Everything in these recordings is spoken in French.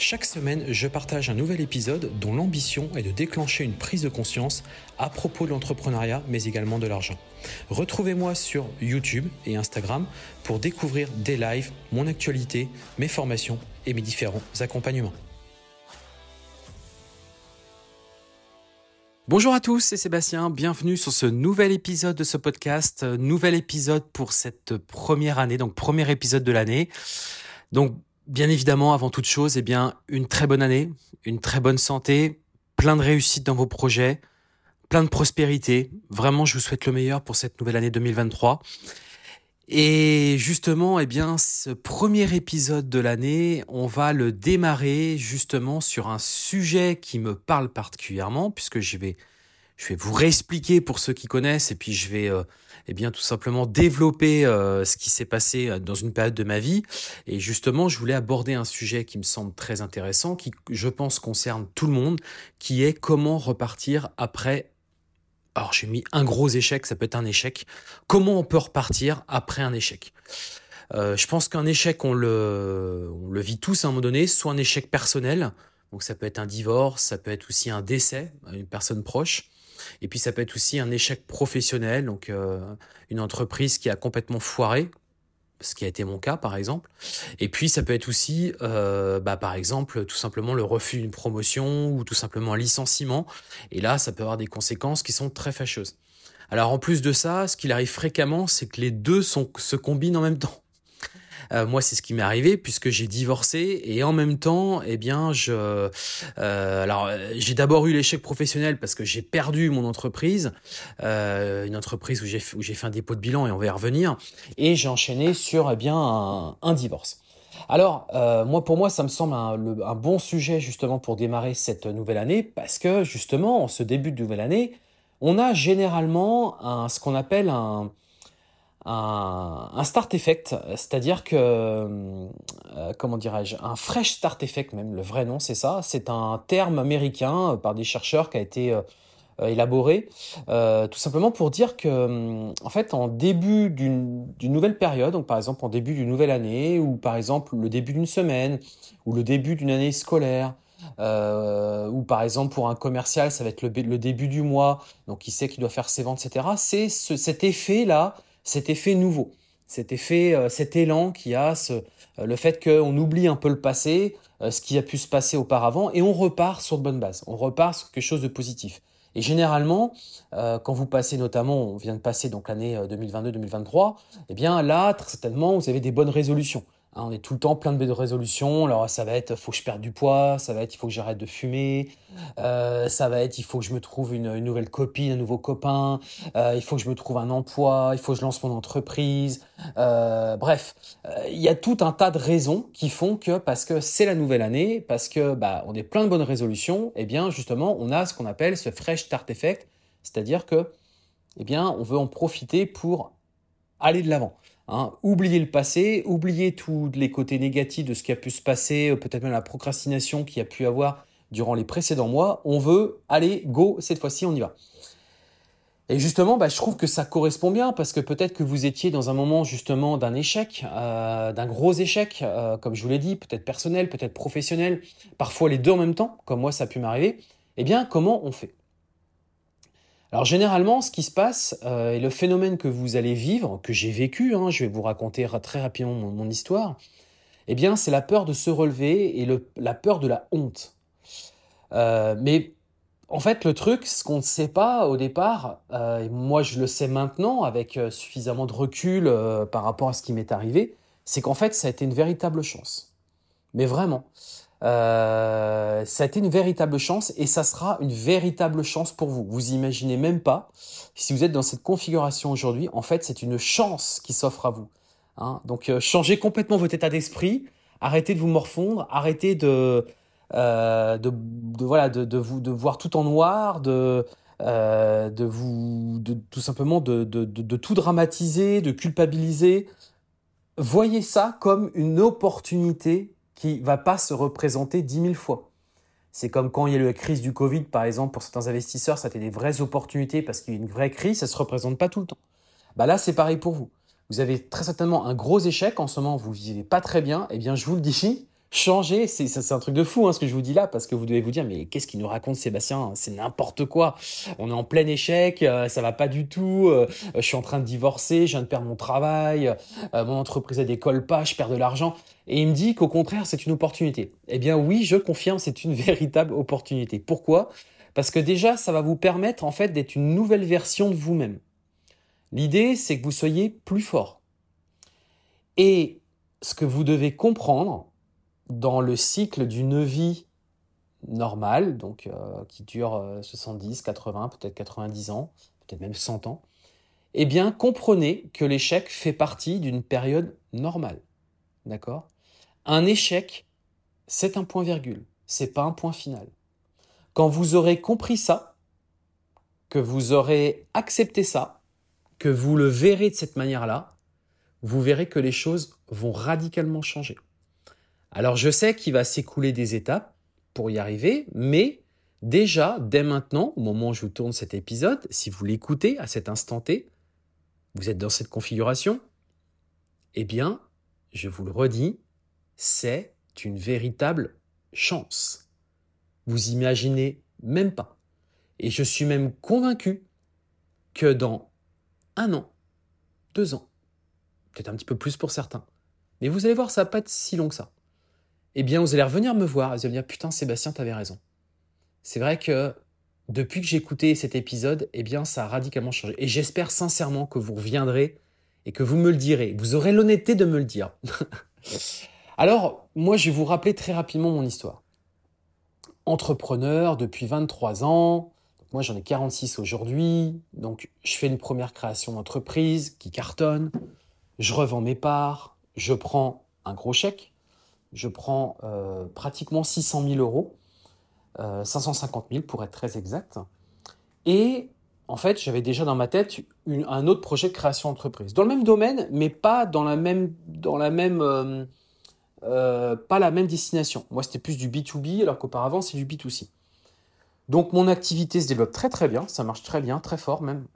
Chaque semaine, je partage un nouvel épisode dont l'ambition est de déclencher une prise de conscience à propos de l'entrepreneuriat, mais également de l'argent. Retrouvez-moi sur YouTube et Instagram pour découvrir des lives, mon actualité, mes formations et mes différents accompagnements. Bonjour à tous, c'est Sébastien, bienvenue sur ce nouvel épisode de ce podcast, nouvel épisode pour cette première année, donc premier épisode de l'année. Donc bien évidemment, avant toute chose, eh bien, une très bonne année, une très bonne santé, plein de réussite dans vos projets, plein de prospérité. Vraiment, je vous souhaite le meilleur pour cette nouvelle année 2023. Et justement, eh bien, ce premier épisode de l'année, on va le démarrer justement sur un sujet qui me parle particulièrement, puisque je vais, je vais vous réexpliquer pour ceux qui connaissent, et puis je vais euh, eh bien tout simplement développer euh, ce qui s'est passé euh, dans une période de ma vie. Et justement, je voulais aborder un sujet qui me semble très intéressant, qui je pense concerne tout le monde, qui est comment repartir après. Alors j'ai mis un gros échec, ça peut être un échec. Comment on peut repartir après un échec? Euh, Je pense qu'un échec, on le, on le vit tous à un moment donné, soit un échec personnel, donc ça peut être un divorce, ça peut être aussi un décès, une personne proche. Et puis ça peut être aussi un échec professionnel, donc euh, une entreprise qui a complètement foiré, ce qui a été mon cas par exemple. Et puis ça peut être aussi, euh, bah, par exemple, tout simplement le refus d'une promotion ou tout simplement un licenciement. Et là, ça peut avoir des conséquences qui sont très fâcheuses. Alors en plus de ça, ce qu'il arrive fréquemment, c'est que les deux sont, se combinent en même temps. Euh, moi, c'est ce qui m'est arrivé puisque j'ai divorcé et en même temps, eh bien, je, euh, alors j'ai d'abord eu l'échec professionnel parce que j'ai perdu mon entreprise, euh, une entreprise où j'ai où j'ai fait un dépôt de bilan et on va y revenir, et j'ai enchaîné sur eh bien un, un divorce. Alors, euh, moi, pour moi, ça me semble un, un, bon sujet justement pour démarrer cette nouvelle année, parce que justement, en ce début de nouvelle année, on a généralement un, ce qu'on appelle un, un, start effect, c'est-à-dire que, euh, comment dirais-je, un fresh start effect même, le vrai nom c'est ça, c'est un terme américain euh, par des chercheurs qui a été euh, élaboré, tout simplement pour dire que, en fait, en début d'une nouvelle période, donc par exemple en début d'une nouvelle année, ou par exemple le début d'une semaine, ou le début d'une année scolaire, ou par exemple pour un commercial, ça va être le, début du mois, donc il sait qu'il doit faire ses ventes, etc. C'est ce, cet effet-là cet effet nouveau, cet effet, euh, cet élan qui a ce, euh, le fait qu'on oublie un peu le passé, euh, ce qui a pu se passer auparavant, et on repart sur de bonnes bases, on repart sur quelque chose de positif. Et généralement, quand vous passez notamment, on vient de passer donc l'année 2022-2023, eh bien là, très certainement, vous avez des bonnes résolutions. Hein, on est tout le temps plein de résolutions. Alors ça va être faut que je perde du poids, ça va être il faut que j'arrête de fumer, euh, ça va être il faut que je me trouve une, nouvelle copine, un nouveau copain, euh, il faut que je me trouve un emploi, il faut que je lance mon entreprise. Euh, bref, il y a tout un tas de raisons qui font que parce que c'est la nouvelle année, parce que bah on est plein de bonnes résolutions, et eh bien justement on a ce qu'on appelle ce fresh start effect, c'est-à-dire que eh bien on veut en profiter pour aller de l'avant. Hein, oublier le passé, oublier tous les côtés négatifs de ce qui a pu se passer, euh, peut-être même la procrastination qu'il y a pu avoir durant les précédents mois. On veut aller, go, cette fois-ci, on y va. Et justement, bah, je trouve que ça correspond bien parce que peut-être que vous étiez dans un moment justement d'un échec, euh, d'un gros échec, euh, comme je vous l'ai dit, peut-être personnel, peut-être professionnel, parfois les deux en même temps, comme moi ça a pu m'arriver. Eh bien, comment on fait? Alors généralement, ce qui se passe euh, et le phénomène que vous allez vivre, que j'ai vécu, hein, je vais vous raconter très rapidement mon, histoire, eh bien c'est la peur de se relever et la peur de la honte. Euh, mais en fait, le truc, ce qu'on ne sait pas au départ, euh, et moi je le sais maintenant avec suffisamment de recul par rapport à ce qui m'est arrivé, c'est qu'en fait ça a été une véritable chance. Mais vraiment. Euh, ça a été une véritable chance et ça sera une véritable chance pour vous. Vous imaginez même pas si vous êtes dans cette configuration aujourd'hui. En fait, c'est une chance qui s'offre à vous. Hein. Donc, euh, changez complètement votre état d'esprit. Arrêtez de vous morfondre. Arrêtez de, euh, voilà, de, vous, de voir tout en noir. De, de vous, de, tout simplement de, de, de, tout dramatiser, de culpabiliser. Voyez ça comme une opportunité qui va pas se représenter dix mille fois. C'est comme quand il y a eu la crise du Covid, par exemple, pour certains investisseurs, ça a été des vraies opportunités parce qu'il y a une vraie crise, ça se représente pas tout le temps. Bah là, c'est pareil pour vous. Vous avez très certainement un gros échec en ce moment, vous vivez pas très bien. Eh bien, je vous le dis, changer, c'est un truc de fou hein, ce que je vous dis là, parce que vous devez vous dire, mais qu'est-ce qu'il nous raconte Sébastien? C'est n'importe quoi. On est en plein échec, euh, ça va pas du tout. Euh, je suis en train de divorcer, je viens de perdre mon travail, euh, mon entreprise ne décolle pas, je perds de l'argent. Et il me dit qu'au contraire, c'est une opportunité. Eh bien oui, je confirme, c'est une véritable opportunité. Pourquoi? Parce que déjà, ça va vous permettre en fait d'être une nouvelle version de vous-même. L'idée, c'est que vous soyez plus fort. Et ce que vous devez comprendre, dans le cycle d'une vie normale, donc euh, qui dure 70, euh, 80, peut-être 90 ans, peut-être même 100 ans, eh bien comprenez que l'échec fait partie d'une période normale. D'accord? Un échec, c'est un point virgule, c'est pas un point final. Quand vous aurez compris ça, que vous aurez accepté ça, que vous le verrez de cette manière-là, vous verrez que les choses vont radicalement changer. Alors je sais qu'il va s'écouler des étapes pour y arriver, mais déjà, dès maintenant, au moment où je vous tourne cet épisode, si vous l'écoutez à cet instant T, vous êtes dans cette configuration, eh bien, je vous le redis, c'est une véritable chance. Vous imaginez même pas. Et je suis même convaincu que dans un an, deux ans, peut-être un petit peu plus pour certains, mais vous allez voir, ça va pas être si long que ça eh bien, vous allez revenir me voir vous allez me dire, putain, Sébastien, t'avais raison. C'est vrai que depuis que j'ai écouté cet épisode, eh bien, ça a radicalement changé. Et j'espère sincèrement que vous reviendrez et que vous me le direz. Vous aurez l'honnêteté de me le dire. Alors, moi, je vais vous rappeler très rapidement mon histoire. Entrepreneur depuis 23 ans. Moi, j'en ai 46 aujourd'hui. Donc, je fais une première création d'entreprise qui cartonne. Je revends mes parts. Je prends un gros chèque je prends euh, pratiquement 600 000 euros, 550 euh, 000 pour être très exact. Et en fait, j'avais déjà dans ma tête un autre projet de création d'entreprise, dans le même domaine, mais pas dans la même, dans la même, euh, pas la même destination. Moi, c'était plus du B2B, alors qu'auparavant, c'est du B2C. Donc mon activité se développe très très bien, ça marche très bien, très fort même,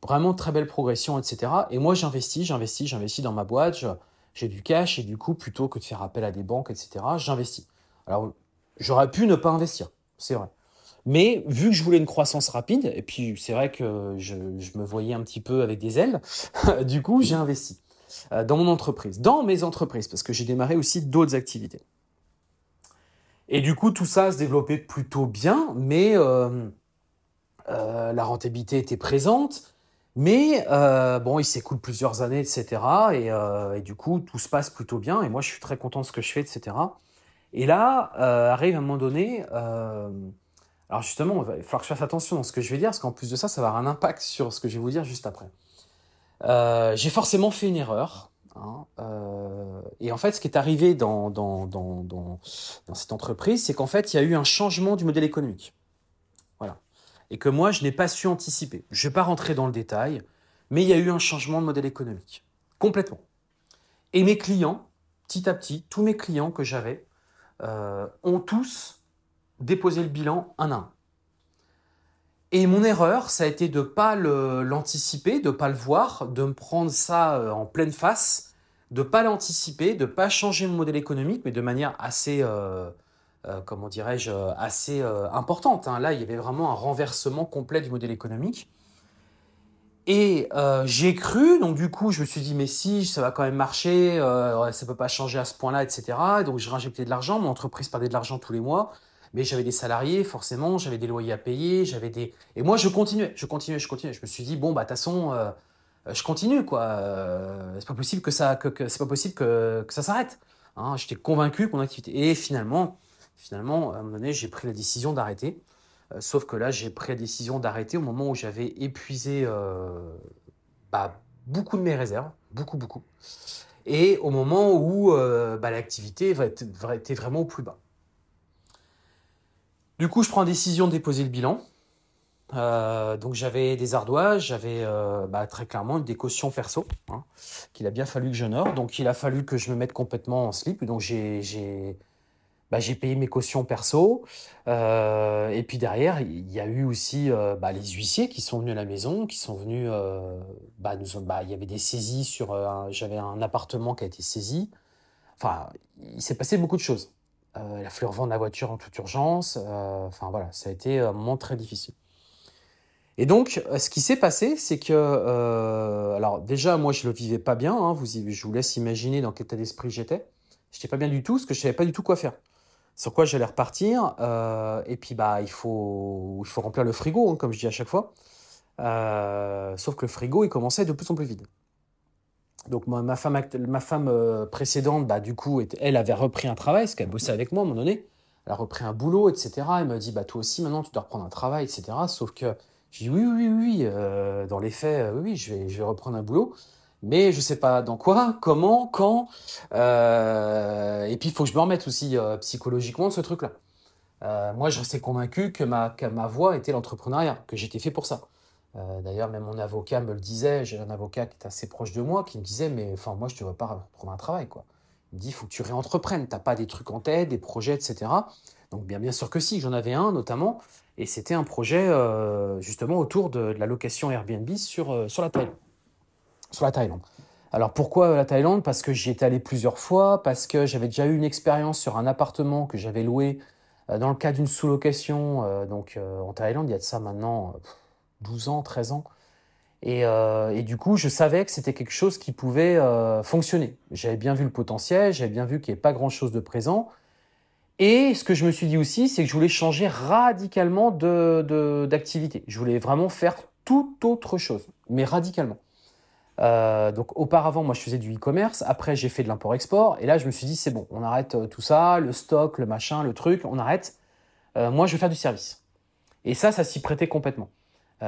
vraiment très belle progression, etc. Et moi j'investis, j'investis, j'investis dans ma boîte, j'ai du cash et du coup, plutôt que de faire appel à des banques, etc., j'investis. Alors, j'aurais pu ne pas investir, c'est vrai. Mais vu que je voulais une croissance rapide, et puis c'est vrai que je, me voyais un petit peu avec des ailes, du coup, j'ai investi euh, dans mon entreprise, dans mes entreprises, parce que j'ai démarré aussi d'autres activités. Et du coup, tout ça se développait plutôt bien, mais euh, euh, la rentabilité était présente. Mais euh, bon, il s'écoule plusieurs années, etc. Euh, et, du coup, tout se passe plutôt bien. Et moi, je suis très content de ce que je fais, etc. Et là, euh, arrive un moment donné. alors justement, il va falloir que je fasse attention dans ce que je vais dire, parce qu'en plus de ça, ça va avoir un impact sur ce que je vais vous dire juste après. J'ai forcément fait une erreur. Hein, et en fait, ce qui est arrivé dans, dans, dans, dans cette entreprise, c'est qu'en fait, il y a eu un changement du modèle économique et que moi, je n'ai pas su anticiper. Je ne vais pas rentrer dans le détail, mais il y a eu un changement de modèle économique. Complètement. Et mes clients, petit à petit, tous mes clients que j'avais, euh, ont tous déposé le bilan un à un. Et mon erreur, ça a été de ne pas l'anticiper, de ne pas le voir, de me prendre ça euh, en pleine face, de ne pas l'anticiper, de ne pas changer mon modèle économique, mais de manière assez... Euh, euh, comment dirais-je, euh, assez euh, importante. Hein. Là, il y avait vraiment un renversement complet du modèle économique. Et j'ai cru, donc du coup, je me suis dit, mais si, ça va quand même marcher, ça peut pas changer à ce point-là, etc. Et donc, j'ai injecté de l'argent, mon entreprise perdait de l'argent tous les mois, mais j'avais des salariés, forcément, j'avais des loyers à payer, j'avais des... Et moi, je continuais, je continuais, je continuais. Je me suis dit, bon, bah, de toute façon, je continue, quoi. c'est pas possible que ça, que, c'est pas possible que, que ça s'arrête. Hein. J'étais convaincu que mon activité... Et finalement, finalement, à un moment donné, j'ai pris la décision d'arrêter. Euh, sauf que là, j'ai pris la décision d'arrêter au moment où j'avais épuisé euh, bah, beaucoup de mes réserves, beaucoup, beaucoup. Et au moment où euh, bah, l'activité était vraiment au plus bas. Du coup, je prends la décision de déposer le bilan. Donc j'avais des ardoises, j'avais bah, très clairement des cautions perso hein, qu'il a bien fallu que j'honore. Donc il a fallu que je me mette complètement en slip. Donc j'ai bah, j'ai payé mes cautions perso. Euh, et puis derrière il y a eu aussi euh, bah, les huissiers qui sont venus à la maison, qui sont venus. euh, bah, il y avait des saisies sur. j'avais un appartement qui a été saisi. Enfin il s'est passé beaucoup de choses. Euh, il a fallu revendre la voiture en toute urgence. Enfin voilà ça a été un moment très difficile. Et donc, ce qui s'est passé, c'est que, alors déjà, moi, je le vivais pas bien. hein, vous, je vous laisse imaginer dans quel état d'esprit j'étais. J'étais pas bien du tout, parce que je savais pas du tout quoi faire. Sur quoi j'allais repartir. euh, et puis, bah, il faut, remplir le frigo, hein, comme je dis à chaque fois. Euh, sauf que le frigo, il commençait de plus en plus vide. Donc, ma femme, euh, précédente, bah, du coup, elle avait repris un travail, parce qu'elle bossait avec moi à un moment donné. Elle a repris un boulot, etc. Elle m'a dit, bah, toi aussi, maintenant, tu dois reprendre un travail, etc. Sauf que j'ai dit, oui, oui, oui, dans les faits, oui, oui, je vais, je vais reprendre un boulot. Mais je sais pas dans quoi, comment, quand. Euh, et puis, il faut que je me remette aussi euh, psychologiquement de ce truc-là. Euh, moi, je restais convaincu que ma, que voie était l'entrepreneuriat, que j'étais fait pour ça. D'ailleurs, même mon avocat me le disait. J'ai un avocat qui est assez proche de moi qui me disait, mais enfin, moi, je ne devrais pas reprendre un travail, quoi. Il me dit, il faut que tu réentreprennes. T'as pas des trucs en tête, des projets, etc. Donc, bien, sûr que si, j'en avais un notamment. Et c'était un projet justement autour de, la location Airbnb sur, sur la Thaïlande. Sur la Thaïlande. Alors pourquoi la Thaïlande? Parce que j'y étais allé plusieurs fois, parce que j'avais déjà eu une expérience sur un appartement que j'avais loué euh, dans le cadre d'une sous-location euh, donc euh, en Thaïlande, il y a de ça maintenant euh, pff, 12 ans, 13 ans. Et, euh, du coup, je savais que c'était quelque chose qui pouvait euh, fonctionner. J'avais bien vu le potentiel, j'avais bien vu qu'il n'y avait pas grand-chose de présent. Et ce que je me suis dit aussi, c'est que je voulais changer radicalement d'activité. Je voulais vraiment faire tout autre chose, mais radicalement. Euh, donc auparavant, moi, je faisais du e-commerce. Après, j'ai fait de l'import-export. Et là, je me suis dit, c'est bon, on arrête euh, tout ça, le stock, le machin, le truc, on arrête. Euh, moi, je vais faire du service. Et ça, ça s'y prêtait complètement.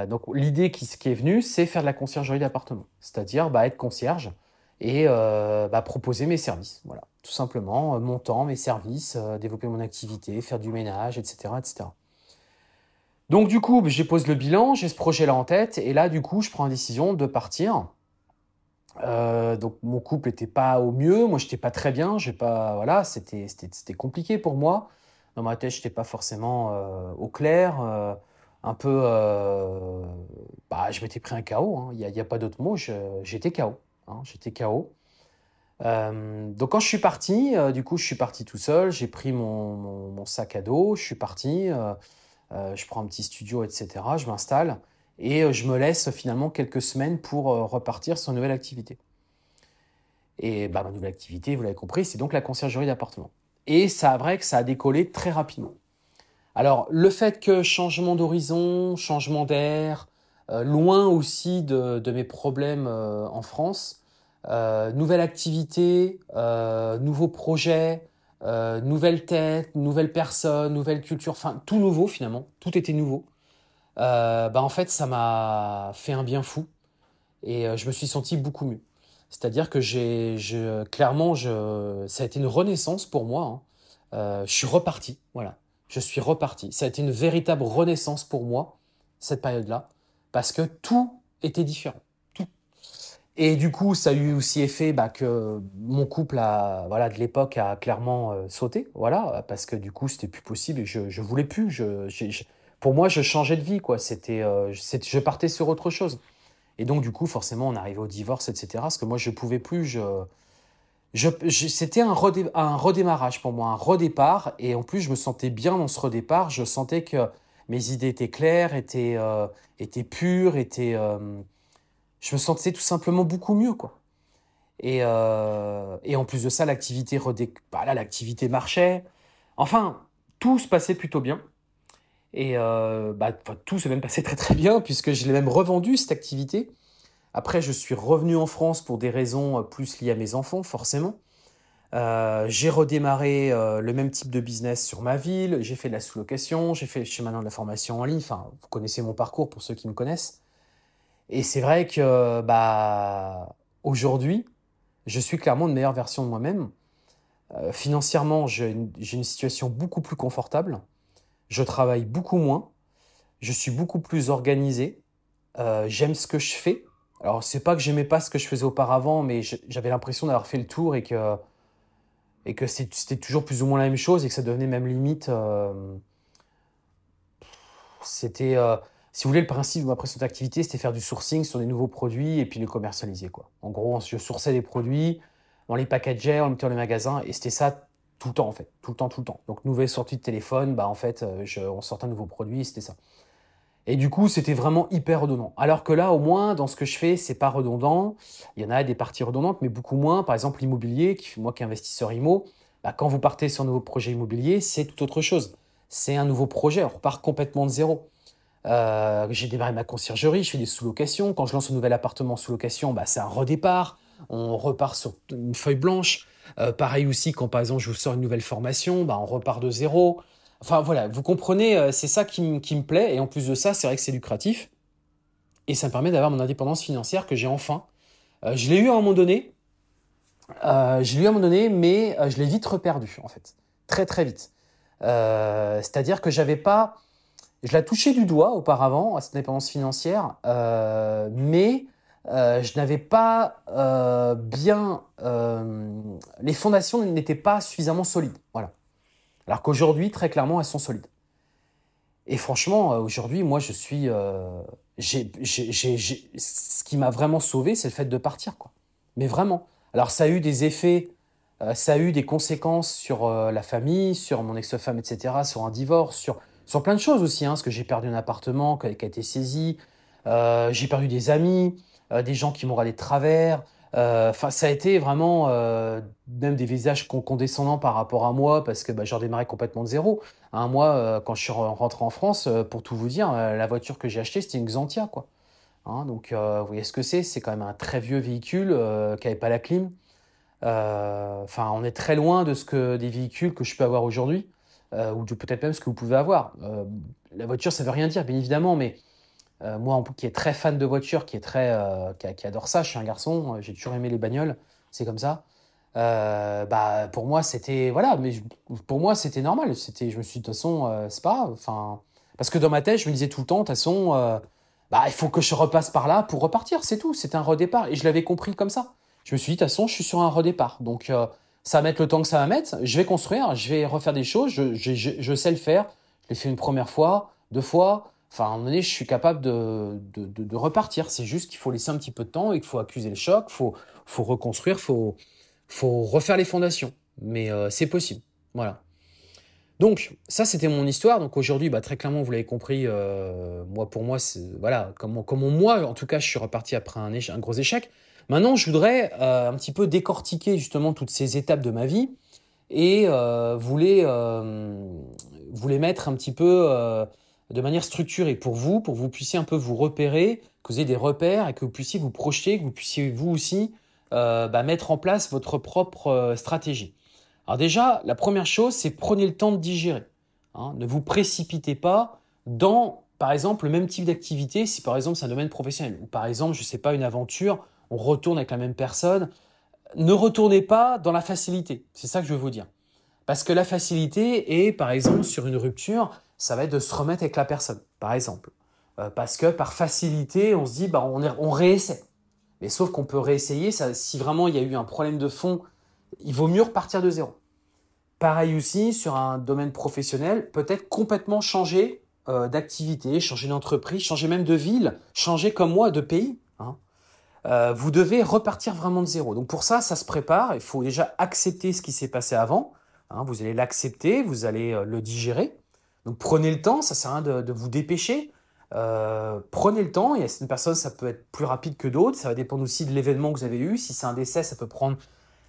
Donc l'idée qui, est venue, c'est faire de la conciergerie d'appartement. C'est-à-dire bah, être concierge et bah, proposer mes services. Voilà, tout simplement, mon temps, mes services, développer mon activité, faire du ménage, etc. etc. Donc du coup, j'ai posé le bilan, j'ai ce projet-là en tête, et là, du coup, je prends la décision de partir. Euh, donc mon couple n'était pas au mieux, moi j'étais pas très bien, j'ai pas voilà, c'était c'était compliqué pour moi. Dans ma tête, j'étais pas forcément euh, au clair, euh, un peu bah je m'étais pris un KO, hein. Il y a, il y a pas d'autre mot, j'étais KO, hein, j'étais. Euh, donc quand je suis parti, du coup je suis parti tout seul, j'ai pris mon, sac à dos, je suis parti, je prends un petit studio, etc. Je m'installe et euh, je me laisse finalement quelques semaines pour euh, repartir sur une nouvelle activité. Et bah, ma nouvelle activité, vous l'avez compris, c'est donc la conciergerie d'appartement. Et ça, vrai que ça a décollé très rapidement. Alors, le fait que changement d'horizon, changement d'air, euh, loin aussi de, mes problèmes en France, nouvelle activité, nouveaux projets, euh, nouvelles têtes, nouvelles personnes, nouvelle culture, enfin tout nouveau finalement, tout était nouveau. Euh, bah en fait, ça m'a fait un bien fou et euh, je me suis senti beaucoup mieux. C'est-à-dire que j'ai, je, clairement, je, ça a été une renaissance pour moi. hein. Euh, je suis reparti, voilà. Je suis reparti. Ça a été une véritable renaissance pour moi, cette période-là, parce que tout était différent. Tout. Et du coup, ça a eu aussi effet bah, que mon couple a, voilà, de l'époque a clairement sauté, voilà, parce que du coup, c'était plus possible et je, je voulais plus. Je- pour moi, je changeais de vie, quoi. C'était, euh, je partais sur autre chose. Et donc, du coup, forcément, on arrivait au divorce, etc. Parce que moi, je pouvais plus. C'était un, redé- un redémarrage pour moi, un redépart. Et en plus, je me sentais bien dans ce redépart. Je sentais que mes idées étaient claires, étaient, euh, pures, étaient. euh, je me sentais tout simplement beaucoup mieux, quoi. Et, en plus de ça, l'activité bah l'activité marchait. Enfin, tout se passait plutôt bien. Et euh, bah, tout s'est même passé très très bien puisque je l'ai même revendu cette activité. Après, je suis revenu en France pour des raisons euh, plus liées à mes enfants, forcément. Euh, j'ai redémarré le même type de business sur ma ville. J'ai fait de la sous-location, j'ai fait chez maintenant de la formation en ligne. Enfin, vous connaissez mon parcours pour ceux qui me connaissent. Et c'est vrai que bah aujourd'hui, je suis clairement une meilleure version de moi-même. Financièrement, j'ai une situation beaucoup plus confortable. Je travaille beaucoup moins. je suis beaucoup plus organisé. Euh, j'aime ce que je fais. Alors, c'est pas que j'aimais pas ce que je faisais auparavant, mais j'avais l'impression d'avoir fait le tour et que, et que c'était toujours plus ou moins la même chose et que ça devenait même limite. Euh, c'était. Euh, si vous voulez, le principe de ma précédente activité, c'était faire du sourcing sur des nouveaux produits et puis les commercialiser. Quoi. En gros, je sourçais des produits, on les packageait, on les mettait dans les magasins et c'était ça tout le temps en fait. Tout le temps, tout le temps. Donc, nouvelle sortie de téléphone, bah, en fait, je, on sortait un nouveau produit, c'était ça. Et du coup, c'était vraiment hyper redondant. Alors que là, au moins, dans ce que je fais, c'est pas redondant. Il y en a des parties redondantes, mais beaucoup moins. Par exemple, l'immobilier, moi qui investisseur IMO, bah, quand vous partez sur un nouveau projet immobilier, c'est tout autre chose. C'est un nouveau projet, on repart complètement de zéro. Euh, j'ai démarré ma conciergerie, je fais des sous-locations. Quand je lance un nouvel appartement sous-location, bah, c'est un redépart. On repart sur une feuille blanche. Euh, pareil aussi, quand par exemple je vous sors une nouvelle formation, bah, on repart de zéro. Enfin voilà, vous comprenez, euh, c'est ça qui, me plaît. Et en plus de ça, c'est vrai que c'est lucratif. Et ça me permet d'avoir mon indépendance financière que j'ai enfin. Euh, je l'ai eu à un moment donné. Je l'ai eu à un moment donné, mais je l'ai vite reperdu en fait. Très très vite. C'est-à-dire que j'avais pas. Je la touchais du doigt auparavant, à cette indépendance financière, mais je n'avais pas bien. les fondations n'étaient pas suffisamment solides. Voilà. Alors qu'aujourd'hui, très clairement, elles sont solides. Et franchement, euh, aujourd'hui, moi, je suis. Euh, ce qui m'a vraiment sauvé, c'est le fait de partir, quoi. Mais vraiment. Alors, ça a eu des effets, euh, ça a eu des conséquences sur la famille, sur mon ex-femme, etc., sur un divorce, sur, sur plein de choses aussi, hein, parce que j'ai perdu un appartement qui a, été saisi, j'ai perdu des amis, des gens qui m'ont râlé de travers, euh, enfin, ça a été vraiment euh, même des visages condescendants par rapport à moi parce que bah, j'ai redémarré complètement de zéro. Mois, euh, quand je suis rentré en France, pour tout vous dire, la voiture que j'ai achetée, c'était une Xantia, quoi. Hein, donc, vous voyez ce que c'est C'est quand même un très vieux véhicule qui n'avait pas la clim. Enfin, on est très loin de ce que des véhicules que je peux avoir aujourd'hui, ou peut-être même ce que vous pouvez avoir. la voiture, ça veut rien dire, bien évidemment, mais euh, moi, qui est très fan de voiture, qui est très, euh, qui, adore ça, je suis un garçon, euh, j'ai toujours aimé les bagnoles, c'est comme ça. bah, pour moi, c'était voilà, mais pour moi, c'était normal. C'était, je me suis dit de toute façon, c'est pas Enfin, parce que dans ma tête, je me disais tout le temps, de toute façon, bah, il faut que je repasse par là pour repartir, c'est tout. C'était un redépart, et je l'avais compris comme ça. Je me suis dit, de toute façon, je suis sur un redépart, donc ça va mettre le temps que ça va mettre. Je vais construire, je vais refaire des choses, je, je, je sais le faire. Je l'ai fait une première fois, deux fois. Enfin, à un moment donné, je suis capable de, de, repartir. C'est juste qu'il faut laisser un petit peu de temps et qu'il faut accuser le choc, il faut, faut reconstruire, il faut, faut refaire les fondations. Mais euh, c'est possible. Voilà. Donc, ça, c'était mon histoire. Donc aujourd'hui, bah, très clairement, vous l'avez compris, euh, moi, pour moi, voilà, comment, moi, en tout cas, je suis reparti après un, gros échec. Maintenant, je voudrais euh, un petit peu décortiquer justement toutes ces étapes de ma vie et vous, vous les mettre un petit peu de manière structurée pour vous, pour que vous puissiez un peu vous repérer, que vous ayez des repères et que vous puissiez vous projeter, que vous puissiez vous aussi euh, bah, mettre en place votre propre euh, stratégie. Alors déjà, la première chose, c'est prenez le temps de digérer. Hein. Ne vous précipitez pas dans, par exemple, le même type d'activité, si par exemple c'est un domaine professionnel, ou par exemple, je ne sais pas, une aventure, on retourne avec la même personne. Ne retournez pas dans la facilité. C'est ça que je veux vous dire. Parce que la facilité est, par exemple, sur une rupture, ça va être de se remettre avec la personne, par exemple. Euh, parce que par facilité, on se dit, bah, on, on réessaie. Mais sauf qu'on peut réessayer, si vraiment il y a eu un problème de fond, il vaut mieux repartir de zéro. Pareil aussi sur un domaine professionnel, peut-être complètement changer euh, d'activité, changer d'entreprise, changer même de ville, changer comme moi de pays. Hein. Euh, vous devez repartir vraiment de zéro. Donc pour ça, ça se prépare. Il faut déjà accepter ce qui s'est passé avant. Hein. vous allez l'accepter, vous allez le digérer. Donc prenez le temps, ça sert à rien de, vous dépêcher. Euh, prenez le temps, il y a certaines personnes, ça peut être plus rapide que d'autres, ça va dépendre aussi de l'événement que vous avez eu. Si c'est un décès, ça peut prendre,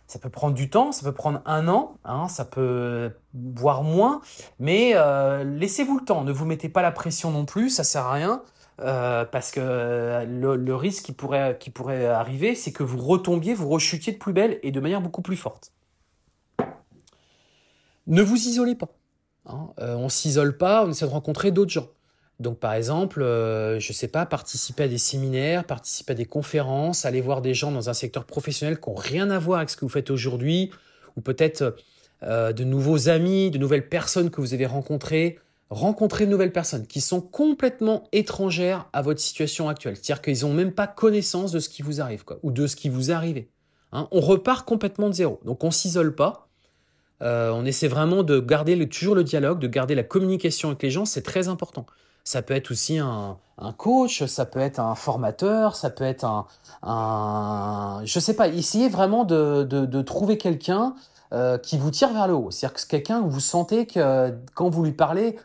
ça peut prendre du temps, ça peut prendre un an, hein, ça peut voire moins, mais euh, laissez-vous le temps, ne vous mettez pas la pression non plus, ça sert à rien. Euh, parce que le, risque qui pourrait, qui pourrait arriver, c'est que vous retombiez, vous rechutiez de plus belle et de manière beaucoup plus forte. Ne vous isolez pas. Hein. Euh, on s'isole pas, on essaie de rencontrer d'autres gens. Donc par exemple, euh, je ne sais pas, participer à des séminaires, participer à des conférences, aller voir des gens dans un secteur professionnel qui n'ont rien à voir avec ce que vous faites aujourd'hui, ou peut-être euh, de nouveaux amis, de nouvelles personnes que vous avez rencontrées, rencontrer de nouvelles personnes qui sont complètement étrangères à votre situation actuelle. C'est-à-dire qu'ils n'ont même pas connaissance de ce qui vous arrive, ou de ce qui vous arrive. Hein. on repart complètement de zéro. Donc on s'isole pas. Euh, on essaie vraiment de garder toujours le dialogue, de garder la communication avec les gens, c'est très important. Ça peut être aussi un, coach, ça peut être un formateur, ça peut être un, un je sais pas. Essayez vraiment de, trouver quelqu'un euh, qui vous tire vers le haut. C'est-à-dire que quelqu'un où vous sentez que quand vous lui parlez,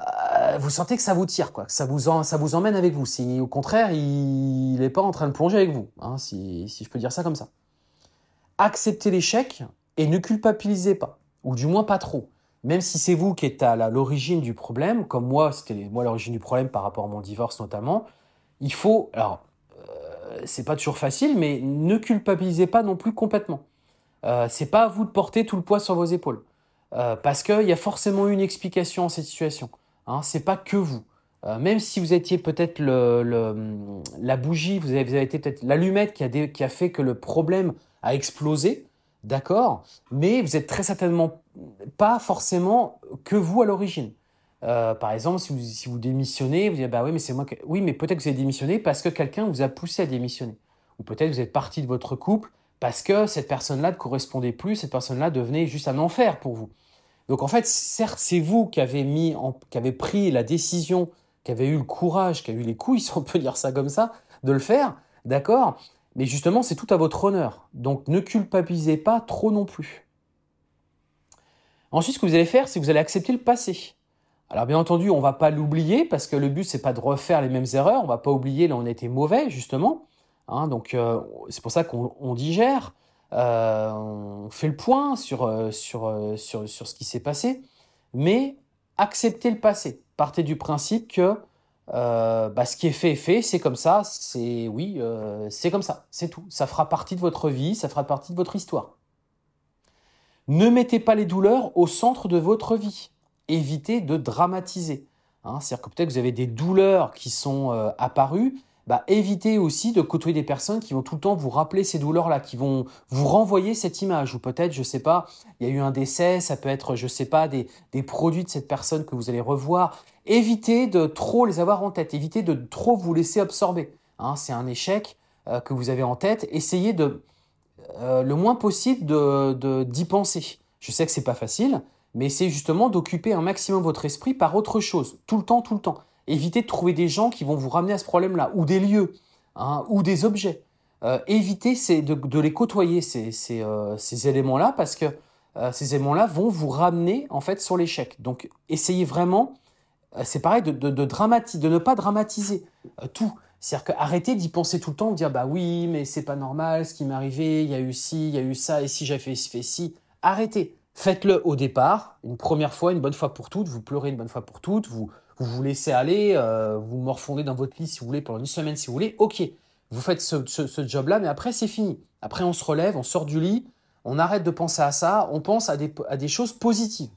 euh, vous sentez que ça vous tire, quoi, que ça vous, ça vous emmène avec vous. Si au contraire, il n'est pas en train de plonger avec vous, hein, si, si je peux dire ça comme ça. Acceptez l'échec et ne culpabilisez pas, ou du moins pas trop même si c'est vous qui êtes à l'origine du problème, comme moi, c'était moi l'origine du problème par rapport à mon divorce notamment, il faut, alors, euh, c'est pas toujours facile, mais ne culpabilisez pas non plus complètement. Euh, c'est pas à vous de porter tout le poids sur vos épaules, euh, parce qu'il y a forcément une explication à cette situation. Hein, c'est pas que vous. Euh, même si vous étiez peut-être la bougie, vous avez, été peut-être l'allumette qui qui a fait que le problème a explosé, d'accord, mais vous êtes très certainement pas forcément que vous à l'origine. Euh, par exemple, si vous, si vous démissionnez, vous dites bah oui, mais c'est moi. Oui, mais peut-être que vous avez démissionné parce que quelqu'un vous a poussé à démissionner, ou peut-être vous êtes parti de votre couple parce que cette personne-là ne correspondait plus, cette personne-là devenait juste un enfer pour vous. Donc en fait, certes, c'est vous qui avez mis, qui avez pris la décision, qui avez eu le courage, qui avez eu les couilles, si on peut dire ça comme ça, de le faire, d'accord? Mais justement, c'est tout à votre honneur. Donc ne culpabilisez pas trop non plus. Ensuite, ce que vous allez faire, c'est que vous allez accepter le passé. Alors bien entendu, on ne va pas l'oublier parce que le but c'est pas de refaire les mêmes erreurs. On va pas oublier là on été mauvais justement. Hein, donc euh, c'est pour ça qu'on digère, euh, on fait le point sur euh, sur, sur, sur ce qui s'est passé, mais acceptez le passé. Partez du principe que bah, ce qui est fait est fait, c'est comme ça, c'est oui, c'est comme ça, c'est tout. Ça fera partie de votre vie, ça fera partie de votre histoire. Ne mettez pas les douleurs au centre de votre vie. Évitez de dramatiser. Hein, C'est-à-dire que peut-être vous avez des douleurs qui sont euh, apparues. Bah, évitez aussi de côtoyer des personnes qui vont tout le temps vous rappeler ces douleurs-là, qui vont vous renvoyer cette image. Ou peut-être, je ne sais pas, il y a eu un décès, ça peut être, je ne sais pas, des, produits de cette personne que vous allez revoir. Évitez de trop les avoir en tête. Évitez de trop vous laisser absorber. Hein, C'est un échec euh, que vous avez en tête. Essayez de euh, le moins possible d'y penser. Je sais que c'est pas facile, mais c'est justement d'occuper un maximum votre esprit par autre chose, tout le temps, tout le temps. Évitez de trouver des gens qui vont vous ramener à ce problème-là, ou des lieux, hein, ou des objets. Euh, évitez de, les côtoyer, ces, euh, éléments-là, parce que ces éléments-là vont vous ramener en fait sur l'échec. Donc essayez vraiment, c'est pareil, de ne pas dramatiser tout. C'est-à-dire qu'arrêtez d'y penser tout le temps, de dire bah oui, mais c'est pas normal ce qui m'est arrivé, il y a eu ci, il y a eu ça, et si j'avais fait, fait ci. Arrêtez. Faites-le au départ, une première fois, une bonne fois pour toutes, vous pleurez une bonne fois pour toutes, vous vous, vous laissez aller, euh, vous morfondez dans votre lit si vous voulez, pendant une semaine si vous voulez, ok, vous faites ce, job-là, mais après c'est fini. Après on se relève, on sort du lit, on arrête de penser à ça, on pense à des, choses positives.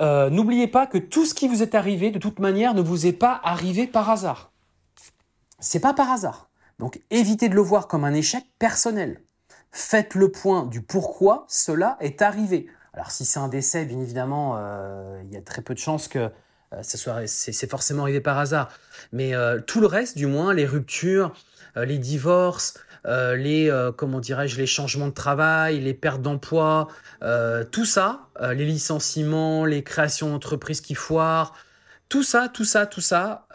Euh, n'oubliez pas que tout ce qui vous est arrivé, de toute manière, ne vous est pas arrivé par hasard. C'est pas par hasard. Donc évitez de le voir comme un échec personnel. Faites le point du pourquoi cela est arrivé. Alors si c'est un décès, bien évidemment, euh, il y a très peu de chances que euh, soit, c'est forcément arrivé par hasard. Mais tout le reste, du moins, les ruptures, les divorces, euh, les euh, comment dirais-je les changements de travail, les pertes d'emploi, euh, tout ça, les licenciements, les créations d'entreprises qui foirent, tout ça, tout ça, tout ça,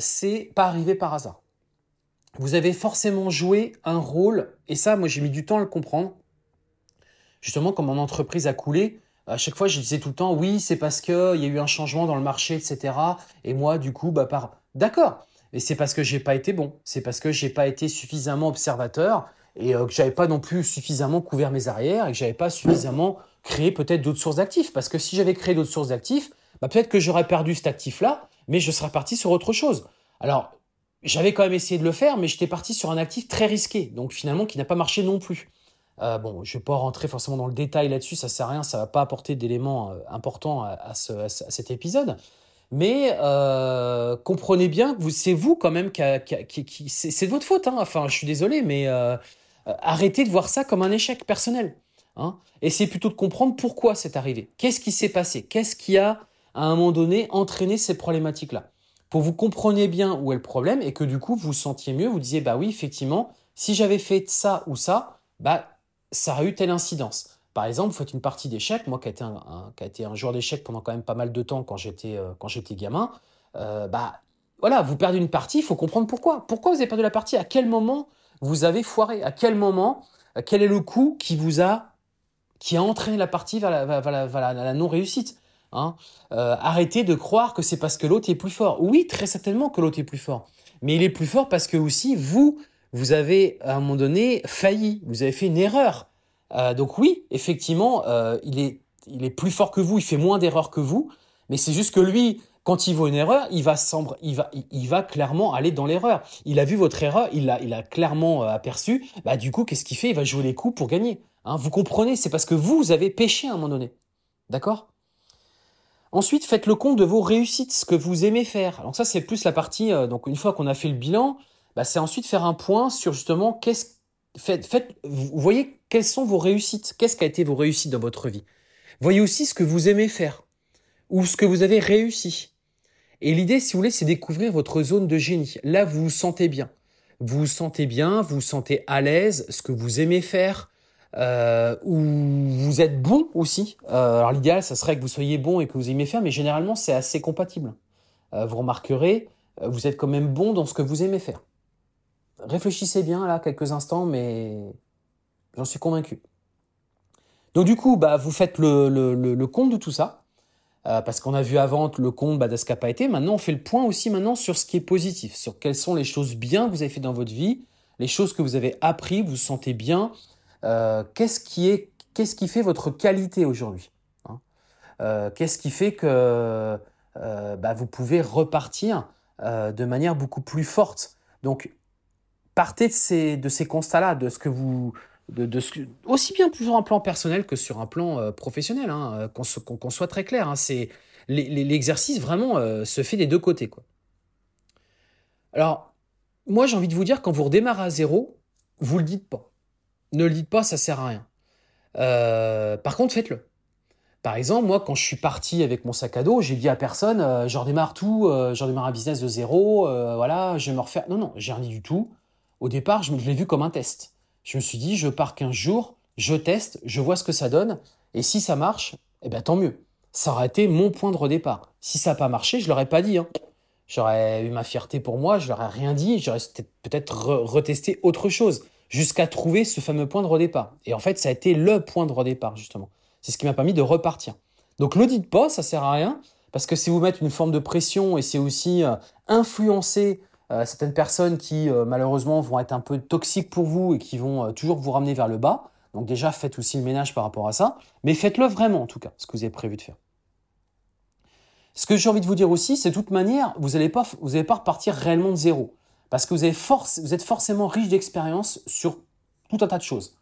c'est pas arrivé par hasard. Vous avez forcément joué un rôle, et ça, moi j'ai mis du temps à le comprendre. Justement, comme mon entreprise a coulé, à chaque fois, je disais tout le temps, oui, c'est parce qu'il y a eu un changement dans le marché, etc. Et moi, du coup, bah, par... D'accord. Et c'est parce que j'ai pas été bon. C'est parce que j'ai pas été suffisamment observateur et euh, que j'avais pas non plus suffisamment couvert mes arrières et que j'avais pas suffisamment créé peut-être d'autres sources d'actifs. Parce que si j'avais créé d'autres sources d'actifs, bah, peut-être que j'aurais perdu cet actif-là, mais je serais parti sur autre chose. Alors, j'avais quand même essayé de le faire, mais j'étais parti sur un actif très risqué, donc finalement qui n'a pas marché non plus. Euh, bon, je vais pas rentrer forcément dans le détail là-dessus, ça sert à rien, ça va pas apporter d'éléments euh, importants à, cet épisode. Mais euh, comprenez bien que c'est vous quand même qui, c'est de votre faute. Hein. Enfin, je suis désolé, mais arrêtez de voir ça comme un échec personnel. Hein Essayez plutôt de comprendre pourquoi c'est arrivé. Qu'est-ce qui s'est passé? Qu'est-ce qui a, à un moment donné, entraîné ces problématiques-là? Pour vous compreniez bien où est le problème et que du coup, vous sentiez mieux, vous disiez, bah oui, effectivement, si j'avais fait ça ou ça, bah, ça a eu telle incidence. Par exemple, vous faites une partie d'échecs, moi qui a été un, qui a été un joueur d'échecs pendant quand même pas mal de temps quand j'étais euh, quand j'étais gamin, euh, bah voilà, vous perdez une partie, il faut comprendre pourquoi. Pourquoi vous avez perdu la partie? À quel moment vous avez foiré? À quel moment euh, Quel est le coup qui vous a qui a entraîné la partie vers la, non-réussite hein? Arrêtez de croire que c'est parce que l'autre est plus fort. Oui, très certainement que l'autre est plus fort, mais il est plus fort parce que aussi vous vous avez à un moment donné failli, vous avez fait une erreur. Euh, donc oui, effectivement, euh, il, est, il est plus fort que vous, il fait moins d'erreurs que vous, mais c'est juste que lui, quand il voit une erreur, il va, il va, il va clairement aller dans l'erreur. Il a vu votre erreur, il l'a, il a clairement euh, aperçu. Bah du coup, qu'est-ce qu'il fait? Il va jouer les coups pour gagner. Hein, vous comprenez? C'est parce que vous avez péché à un moment donné. D'accord? Ensuite, faites le compte de vos réussites, ce que vous aimez faire. Alors ça, c'est plus la partie. donc une fois qu'on a fait le bilan, bah, c'est ensuite faire un point sur justement qu'est-ce faites, vous voyez quelles sont vos réussites, qu'est-ce qui a été vos réussites dans votre vie? Voyez aussi ce que vous aimez faire ou ce que vous avez réussi. Et l'idée, si vous voulez, c'est découvrir votre zone de génie. Là, vous vous sentez bien. Vous vous sentez bien, vous vous sentez à l'aise, ce que vous aimez faire, euh, ou vous êtes bon aussi. Euh, alors l'idéal, ça serait que vous soyez bon et que vous aimez faire, mais généralement, c'est assez compatible. Euh, vous remarquerez, euh, vous êtes quand même bon dans ce que vous aimez faire réfléchissez bien là quelques instants, mais j'en suis convaincu. Donc du coup, bah, vous faites le, compte de tout ça, euh, parce qu'on a vu avant le compte bah, de ce qui n'a pas été. Maintenant, on fait le point aussi maintenant sur ce qui est positif, sur quelles sont les choses bien que vous avez fait dans votre vie, les choses que vous avez appris, vous vous sentez bien. Euh, qu'est-ce qui est, qu'est-ce qui fait votre qualité aujourd'hui hein? Euh, Qu'est-ce qui fait que bah, vous pouvez repartir de manière beaucoup plus forte? Donc partez de ces, constats-là, de ce que vous, aussi bien sur un plan personnel que sur un plan euh, professionnel, hein, euh, qu'on soit très clair. Hein, l'exercice vraiment euh, se fait des deux côtés. Alors, moi, j'ai envie de vous dire, quand vous redémarrez à zéro, vous le dites pas. Ne le dites pas, ça sert à rien. par contre, faites-le. Par exemple, moi, quand je suis parti avec mon sac à dos, j'ai dit à personne, je redémarre tout, je redémarre un business de zéro, voilà, je vais me refaire. Non, non, j'ai rien dit du tout. Au départ, je, l'ai vu comme un test. Je me suis dit, je pars 15 jours, je teste, je vois ce que ça donne, et si ça marche, eh ben tant mieux. Ça aurait été mon point de redépart. Si ça n'a pas marché, je l'aurais pas dit. Hein. J'aurais eu ma fierté pour moi, je leur ai rien dit, j'aurais peut-être retesté autre chose jusqu'à trouver ce fameux point de redépart. Et en fait, ça a été le point de redépart, justement. C'est ce qui m'a permis de repartir. Donc, dites pas, ça sert à rien, parce que si vous mettez une forme de pression et c'est aussi euh, influencer euh, certaines personnes qui euh, malheureusement vont être un peu toxiques pour vous et qui vont euh, toujours vous ramener vers le bas. Donc déjà, faites aussi le ménage par rapport à ça, mais faites-le vraiment en tout cas, ce que vous avez prévu de faire. Ce que j'ai envie de vous dire aussi, c'est de toute manière, vous n'allez pas, vous pas repartir réellement de zéro, parce que vous, avez force, vous êtes forcément riche d'expérience sur tout un tas de choses,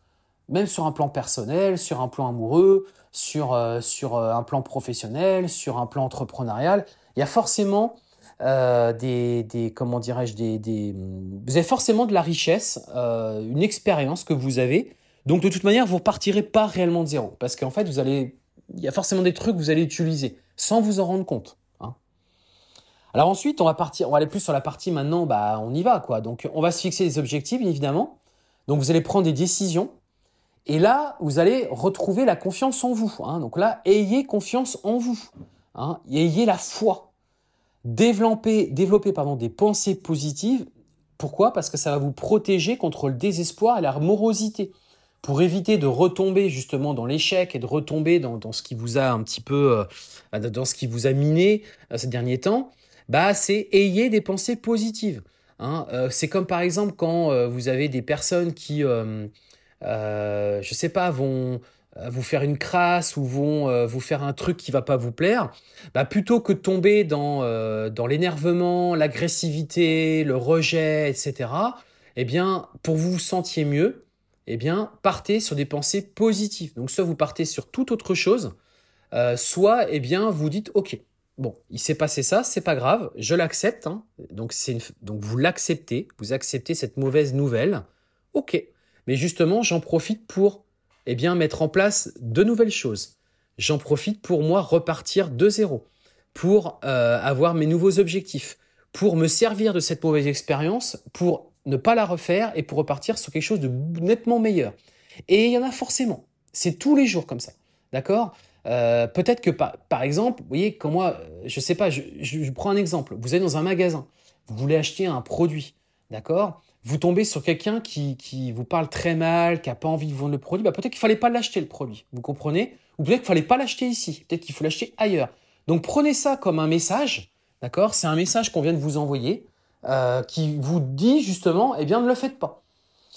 même sur un plan personnel, sur un plan amoureux, sur, sur un plan professionnel, sur un plan entrepreneurial. Il y a forcément euh, des, des, comment dirais-je, des, des, vous avez forcément de la richesse, euh, une expérience que vous avez. Donc de toute manière, vous repartirez pas réellement de zéro, parce qu'en fait, vous allez, il y a forcément des trucs que vous allez utiliser sans vous en rendre compte. Hein. Alors ensuite, on va partir, on va aller plus sur la partie maintenant, bah on y va quoi. Donc on va se fixer des objectifs, évidemment. Donc vous allez prendre des décisions. Et là, vous allez retrouver la confiance en vous. Hein. Donc là, ayez confiance en vous. Hein. ayez la foi développer, développer pardon, des pensées positives. Pourquoi? Parce que ça va vous protéger contre le désespoir et la morosité. Pour éviter de retomber justement dans l'échec et de retomber dans, ce qui vous a un petit peu, euh, dans ce qui vous a miné euh, ces derniers temps, bah c'est ayez des pensées positives. Hein. Euh, c'est comme par exemple quand vous avez des personnes qui, je sais pas, vont vous faire une crasse ou vont euh, vous faire un truc qui va pas vous plaire, bah plutôt que de tomber dans, euh, dans l'énervement, l'agressivité, le rejet, etc., eh bien, pour vous vous sentiez mieux, eh bien, partez sur des pensées positives. Donc, soit vous partez sur toute autre chose, soit, eh bien, vous dites, OK, bon, il s'est passé ça, c'est pas grave, je l'accepte. Hein. Donc, donc, vous l'acceptez, vous acceptez cette mauvaise nouvelle. OK. Mais justement, j'en profite pour eh bien, mettre en place de nouvelles choses. J'en profite pour moi repartir de zéro, pour euh, avoir mes nouveaux objectifs, pour me servir de cette mauvaise expérience, pour ne pas la refaire et pour repartir sur quelque chose de nettement meilleur. Et il y en a forcément. C'est tous les jours comme ça. D'accord? Euh, Peut-être que par, par, exemple, vous voyez, quand moi, je sais pas, je, je, prends un exemple. Vous êtes dans un magasin, vous voulez acheter un produit, d'accord? Vous tombez sur quelqu'un qui, qui vous parle très mal, qui a pas envie de vendre le produit. Bah, peut-être qu'il fallait pas l'acheter le produit. Vous comprenez? Ou peut-être qu'il fallait pas l'acheter ici. Peut-être qu'il faut l'acheter ailleurs. Donc prenez ça comme un message, d'accord? C'est un message qu'on vient de vous envoyer. Euh, qui vous dit justement, eh bien, ne le faites pas.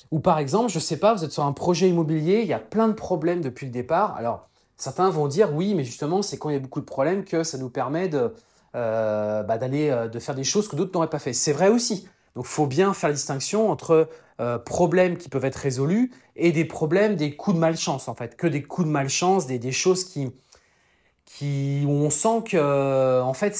Ou par exemple, je sais pas, vous êtes sur un projet immobilier, il y a plein de problèmes depuis le départ. Alors, certains vont dire oui, mais justement, c'est quand il y a beaucoup de problèmes que ça nous permet de euh, bah, d'aller euh, de faire des choses que d'autres n'auraient pas fait. C'est vrai aussi. Donc, faut bien faire la distinction entre euh, problèmes qui peuvent être résolus et des problèmes, des coups de malchance en fait, que des coups de malchance, des, choses qui qui, où on sent que, en fait,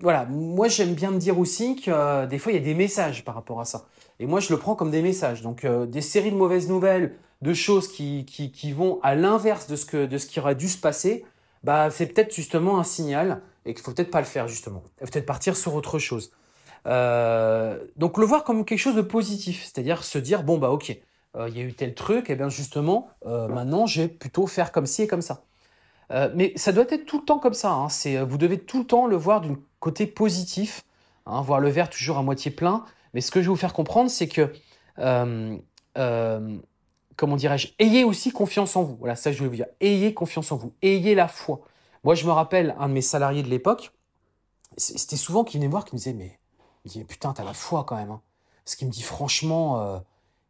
voilà, moi j'aime bien me dire aussi que euh, des fois il y a des messages par rapport à ça. Et moi je le prends comme des messages. Donc euh, des séries de mauvaises nouvelles, de choses qui, qui, qui vont à l'inverse de ce que de ce qui aurait dû se passer, bah c'est peut-être justement un signal et qu'il faut peut-être pas le faire justement. Peut-être partir sur autre chose. Euh, donc le voir comme quelque chose de positif, c'est-à-dire se dire bon bah ok, il y a eu tel truc, et bien justement maintenant je vais plutôt faire comme ci et comme ça. Euh, mais ça doit être tout le temps comme ça. Hein. Euh, vous devez tout le temps le voir d'un côté positif, hein, voir le verre toujours à moitié plein. Mais ce que je vais vous faire comprendre, c'est que, euh, euh, comment dirais-je, ayez aussi confiance en vous. Voilà, ça je voulais vous dire. Ayez confiance en vous. Ayez la foi. Moi, je me rappelle un de mes salariés de l'époque. C'était souvent qu'il venait me voir, qui me disait, mais, il me dit, putain, t'as la foi quand même. Hein. Parce qu'il me dit, franchement, euh,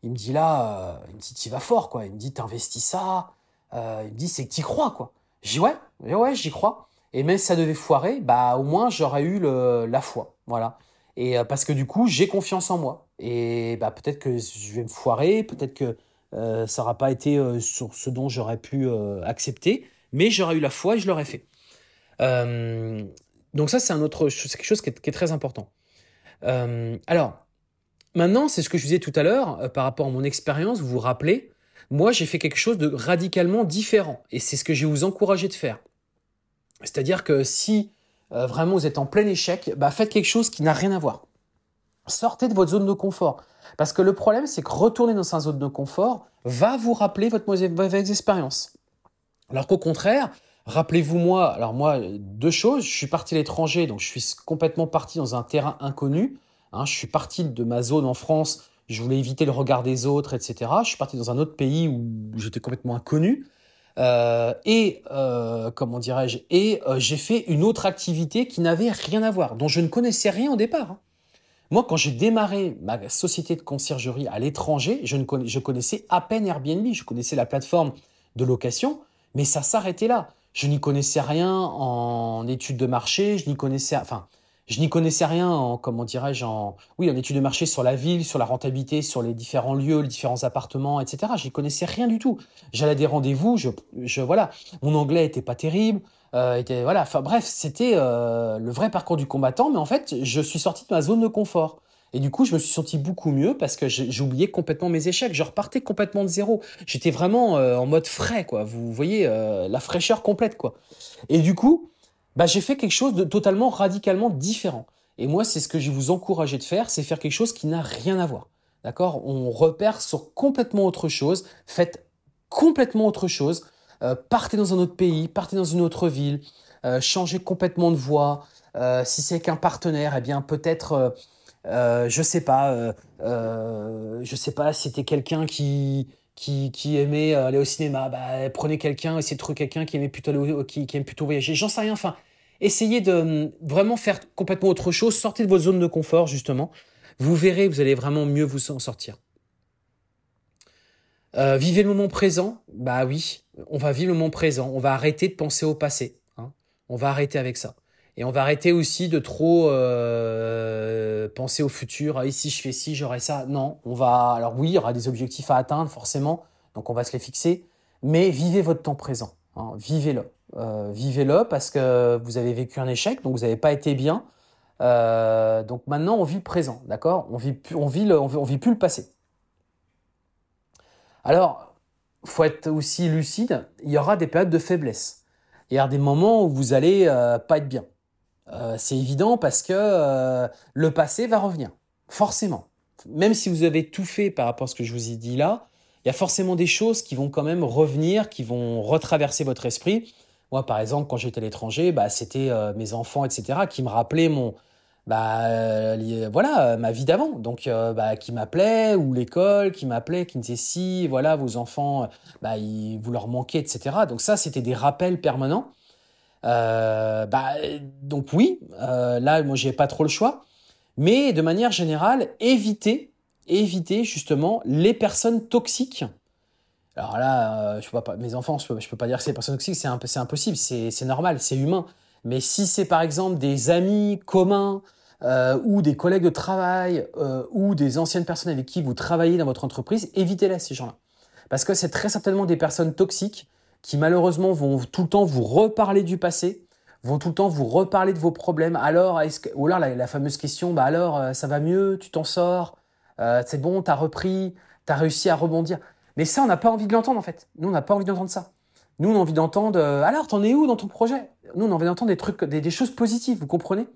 il me dit là, il me dit, t'y vas fort, quoi. Il me dit, t'investis ça. il me dit, c'est que t'y crois, quoi. J'y ouais, ouais, j'y crois. Et même si ça devait foirer, bah au moins j'aurais eu le, la foi, voilà. Et euh, parce que du coup j'ai confiance en moi. Et bah peut-être que je vais me foirer, peut-être que euh, ça n'aura pas été euh, sur ce dont j'aurais pu accepter, mais j'aurais eu la foi et je l'aurais fait. donc ça c'est un autre, c'est quelque chose qui est très important. Alors maintenant c'est ce que je disais tout à l'heure par rapport à mon expérience. Vous vous rappelez moi, j'ai fait quelque chose de radicalement différent. Et c'est ce que je vais vous encourager de faire. C'est-à-dire que si euh, vraiment vous êtes en plein échec, bah, faites quelque chose qui n'a rien à voir. Sortez de votre zone de confort. Parce que le problème, c'est que retourner dans sa zone de confort va vous rappeler votre mauvaise expérience. Alors qu'au contraire, rappelez-vous moi, alors moi, deux choses. Je suis parti à l'étranger, donc je suis complètement parti dans un terrain inconnu. Hein, je suis parti de ma zone en France je voulais éviter le regard des autres, etc. Je suis parti dans un autre pays où j'étais complètement inconnu. Euh, et euh, comment dirais-je Et euh, j'ai fait une autre activité qui n'avait rien à voir, dont je ne connaissais rien au départ. Hein. Moi, quand j'ai démarré ma société de conciergerie à l'étranger, je, ne je connaissais à peine Airbnb, je connaissais la plateforme de location, mais ça s'arrêtait là. Je n'y connaissais rien en études de marché, je n'y connaissais, enfin, je n'y connaissais rien en, comment dirais-je, en, oui, en études de marché sur la ville, sur la rentabilité, sur les différents lieux, les différents appartements, etc. J'y connaissais rien du tout. J'allais à des rendez-vous, je, je, voilà, mon anglais était pas terrible, euh, était, voilà, enfin bref, c'était euh, le vrai parcours du combattant, mais en fait, je suis sorti de ma zone de confort. Et du coup, je me suis senti beaucoup mieux parce que oublié complètement mes échecs. Je repartais complètement de zéro. J'étais vraiment euh, en mode frais, quoi. Vous voyez, euh, la fraîcheur complète, quoi. Et du coup, bah, j'ai fait quelque chose de totalement radicalement différent. Et moi, c'est ce que je vous encourager de faire, c'est faire quelque chose qui n'a rien à voir. D'accord? On repère sur complètement autre chose, faites complètement autre chose, euh, partez dans un autre pays, partez dans une autre ville, changez complètement de voie. Si c'est qu'un partenaire, eh bien peut-être, euh, je sais pas, je sais pas, si c'était quelqu'un qui aimait aller au cinéma, bah, prenez quelqu'un, essayez de trouver quelqu'un qui aimait plutôt qui, qui aime plutôt voyager. J'en sais rien. Enfin, essayez de hum, vraiment faire complètement autre chose. Sortez de votre zone de confort justement. Vous verrez, vous allez vraiment mieux vous en sortir. Euh, vivez le moment présent. Bah oui, on va vivre le moment présent. On va arrêter de penser au passé. Hein. On va arrêter avec ça. Et on va arrêter aussi de trop euh, penser au futur. Ah, si je fais ci, j'aurai ça. Non, on va. Alors oui, il y aura des objectifs à atteindre forcément, donc on va se les fixer. Mais vivez votre temps présent. Hein. Vivez-le. Euh, vivez-le parce que vous avez vécu un échec, donc vous n'avez pas été bien. Euh, donc maintenant, on vit le présent, d'accord? On vit, on vit, le, on vit, plus le passé. Alors, faut être aussi lucide, il y aura des périodes de faiblesse. Il y aura des moments où vous allez pas être bien. Euh, c'est évident parce que euh, le passé va revenir, forcément. Même si vous avez tout fait par rapport à ce que je vous ai dit là, il y a forcément des choses qui vont quand même revenir, qui vont retraverser votre esprit. Moi, par exemple, quand j'étais à l'étranger, bah, c'était mes enfants, etc., qui me rappelaient mon, bah euh, voilà ma vie d'avant donc euh, bah, qui m'appelait ou l'école qui m'appelait qui me disait si voilà vos enfants bah vous leur manquez etc donc ça c'était des rappels permanents euh, bah donc oui là moi j'ai pas trop le choix. Mais de manière générale éviter éviter justement les personnes toxiques. Alors là je peux pas mes enfants je peux, peux pas dire que c'est des personnes toxiques c'est impossible c'est c'est normal c'est humain. Mais si c'est par exemple des amis communs euh, ou des collègues de travail euh, ou des anciennes personnes avec qui vous travaillez dans votre entreprise, évitez-les ces gens-là. Parce que c'est très certainement des personnes toxiques qui malheureusement vont tout le temps vous reparler du passé, vont tout le temps vous reparler de vos problèmes. Alors, est-ce ou alors la, fameuse question, bah alors euh, ça va mieux, tu t'en sors, c'est bon, t'as repris, t'as réussi à rebondir. Mais ça, on n'a pas envie de l'entendre en fait. Nous, on n'a pas envie d'entendre ça. Nous, on a envie d'entendre, alors t'en es où dans ton projet? Nous, on a envie d'entendre des trucs, des choses positives, vous comprenez?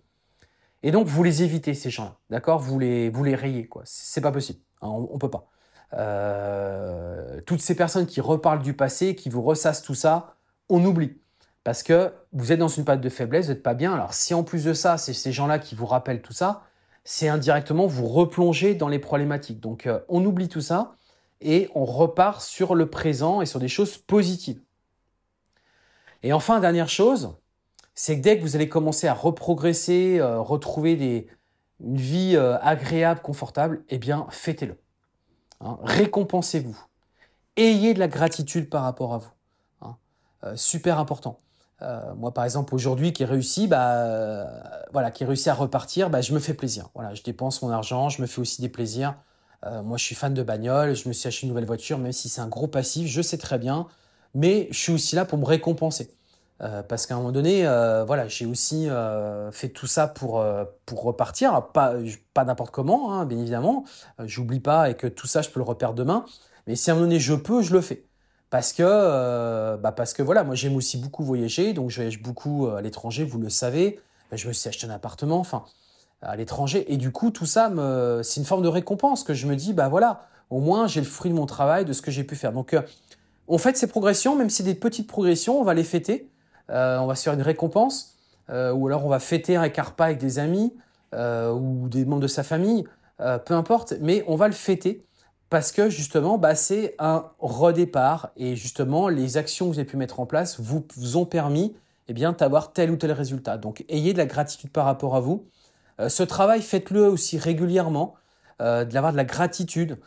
Et donc, vous les évitez, ces gens-là. D'accord? Vous les, vous les rayez, quoi. C'est pas possible. Hein, on, ne peut pas. Euh, toutes ces personnes qui reparlent du passé, qui vous ressassent tout ça, on oublie. Parce que vous êtes dans une période de faiblesse, vous n'êtes pas bien. Alors, si en plus de ça, c'est ces gens-là qui vous rappellent tout ça, c'est indirectement vous replonger dans les problématiques. Donc, euh, on oublie tout ça et on repart sur le présent et sur des choses positives. Et enfin, dernière chose, c'est que dès que vous allez commencer à reprogresser, euh, retrouver une vie agréable, confortable, eh bien, fêtez-le. Hein. Récompensez-vous. Ayez de la gratitude par rapport à vous. Hein. Euh, super important. moi, par exemple, aujourd'hui, qui réussi, bah, voilà, qui réussi à repartir, bah, je me fais plaisir. Voilà, je dépense mon argent, je me fais aussi des plaisirs. moi, je suis fan de bagnole, je me suis acheté une nouvelle voiture, même si c'est un gros passif, je sais très bien. Mais je suis aussi là pour me récompenser. Euh, parce qu'à un moment donné, euh, voilà, j'ai aussi euh, fait tout ça pour, pour repartir, pas, pas n'importe comment, hein, bien évidemment. J'oublie pas et que tout ça, je peux le repère demain. Mais si à un moment donné, je peux, je le fais. Parce que, bah parce que voilà, moi j'aime aussi beaucoup voyager, donc je voyage beaucoup à l'étranger, vous le savez. Je me suis acheté un appartement, enfin, à l'étranger. Et du coup, tout ça, c'est une forme de récompense que je me dis, bah voilà, au moins j'ai le fruit de mon travail, de ce que j'ai pu faire. Donc, on fait ces progressions, même si des petites progressions, on va les fêter. Euh, on va se faire une récompense, euh, ou alors on va fêter un carpa avec des amis euh, ou des membres de sa famille, peu importe, mais on va le fêter parce que justement, bah, c'est un redépart et justement, les actions que vous avez pu mettre en place vous, ont permis eh bien, d'avoir tel ou tel résultat. Donc, ayez de la gratitude par rapport à vous. ce travail, faites-le aussi régulièrement, euh, d'avoir de la gratitude.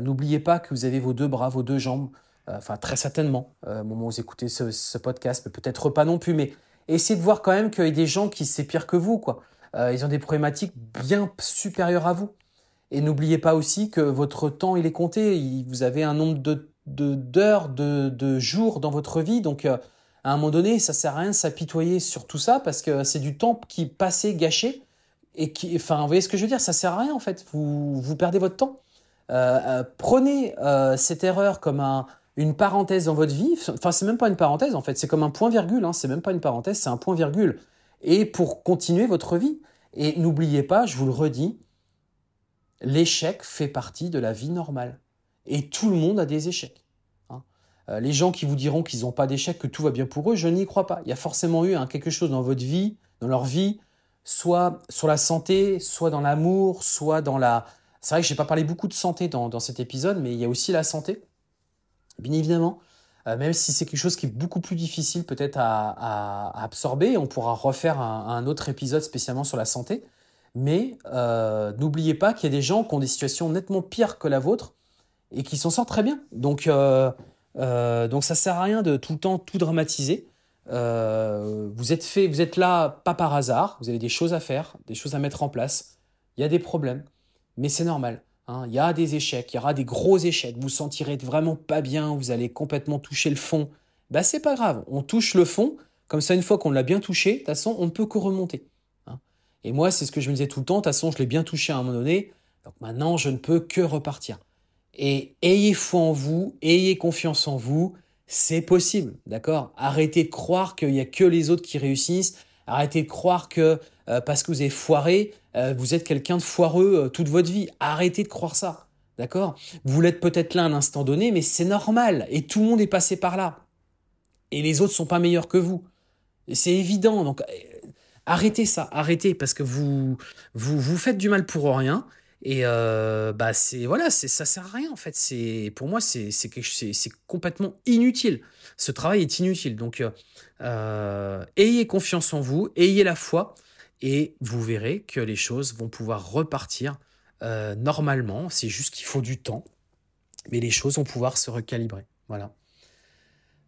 N'oubliez pas que vous avez vos deux bras, vos deux jambes, enfin très certainement, euh, au moment où vous écoutez ce, podcast, mais peut-être pas non plus, mais essayez de voir quand même qu'il y a des gens qui c'est pire que vous, quoi. Euh, ils ont des problématiques bien supérieures à vous. Et n'oubliez pas aussi que votre temps, il est compté. Vous avez un nombre de d'heures, de, de, jours dans votre vie. Donc, à un moment donné, ça sert à rien de s'apitoyer sur tout ça parce que c'est du temps qui passait gâché et enfin, vous voyez ce que je veux dire? Ça sert à rien en fait. Vous, vous perdez votre temps. prenez cette erreur comme un, une parenthèse dans votre vie. Enfin, c'est même pas une parenthèse en fait, c'est comme un point virgule. Hein. C'est même pas une parenthèse, c'est un point virgule. Et pour continuer votre vie. Et n'oubliez pas, je vous le redis, l'échec fait partie de la vie normale. Et tout le monde a des échecs. Hein. Euh, les gens qui vous diront qu'ils n'ont pas d'échecs, que tout va bien pour eux, je n'y crois pas. Il y a forcément eu hein, quelque chose dans votre vie, dans leur vie, soit sur la santé, soit dans l'amour, soit dans la... C'est vrai que je n'ai pas parlé beaucoup de santé dans, dans cet épisode, mais il y a aussi la santé. Bien évidemment, euh, même si c'est quelque chose qui est beaucoup plus difficile peut-être à, absorber, on pourra refaire un, autre épisode spécialement sur la santé. Mais euh, n'oubliez pas qu'il y a des gens qui ont des situations nettement pires que la vôtre et qui s'en sortent très bien. Donc, euh, donc ça sert à rien de tout le temps tout dramatiser. vous êtes fait, vous êtes là pas par hasard. Vous avez des choses à faire, des choses à mettre en place. Il y a des problèmes, mais c'est normal. Hein, il y a des échecs, il y aura des gros échecs, vous sentirez vraiment pas bien, vous allez complètement toucher le fond. Bah c'est pas grave, on touche le fond, comme ça une fois qu'on l'a bien touché, de toute façon on ne peut que remonter. Hein. Et moi c'est ce que je me disais tout le temps, de toute façon je l'ai bien touché à un moment donné, donc maintenant je ne peux que repartir. Et ayez foi en vous, ayez confiance en vous, c'est possible, d'accord? Arrêtez de croire qu'il n'y a que les autres qui réussissent, arrêtez de croire que euh, parce que vous avez foiré, euh, vous êtes quelqu'un de foireux euh, toute votre vie. Arrêtez de croire ça, d'accord? Vous l'êtes peut-être là à un instant donné, mais c'est normal, et tout le monde est passé par là. Et les autres sont pas meilleurs que vous. C'est évident, donc arrêtez ça, arrêtez, parce que vous, vous faites du mal pour rien, et euh, bah c'est voilà, c'est ça sert à rien en fait. C'est pour moi c'est c'est complètement inutile. Ce travail est inutile. Donc euh, euh, ayez confiance en vous, ayez la foi et vous verrez que les choses vont pouvoir repartir normalement. C'est juste qu'il faut du temps, mais les choses vont pouvoir se recalibrer. Voilà.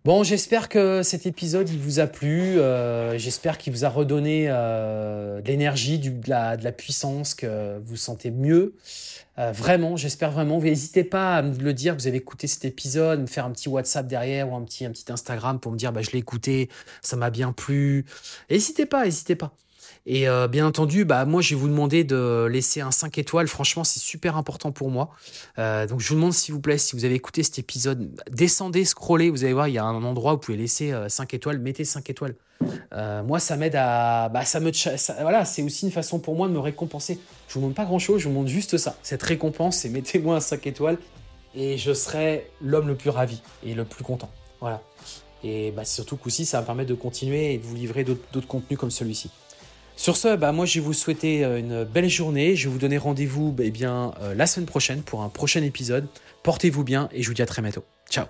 Bon, j'espère que cet épisode il vous a plu. Euh, j'espère qu'il vous a redonné euh, de l'énergie, de la, de la puissance, que vous sentez mieux. Euh, vraiment, j'espère vraiment. N'hésitez pas à me le dire. Vous avez écouté cet épisode, me faire un petit WhatsApp derrière ou un petit un petit Instagram pour me dire bah je l'ai écouté, ça m'a bien plu. N'hésitez pas, n'hésitez pas. Et euh, bien entendu, bah, moi, je vais vous demander de laisser un 5 étoiles. Franchement, c'est super important pour moi. Euh, donc, je vous demande, s'il vous plaît, si vous avez écouté cet épisode, descendez, scrollez. Vous allez voir, il y a un endroit où vous pouvez laisser 5 euh, étoiles. Mettez 5 étoiles. moi, ça m'aide à. Bah, ça me, voilà, c'est aussi une façon pour moi de me récompenser. Je vous demande pas grand chose, je vous demande juste ça. Cette récompense, c'est mettez-moi un 5 étoiles et je serai l'homme le plus ravi et le plus content. Voilà. Et bah, surtout qu'aussi, ça va me permettre de continuer et de vous livrer d'autres contenus comme celui-ci. Sur ce, bah, moi je vais vous souhaiter euh, une belle journée. Je vais vous donner rendez-vous bah, eh bien, euh, la semaine prochaine pour un prochain épisode. Portez-vous bien et je vous dis à très bientôt. Ciao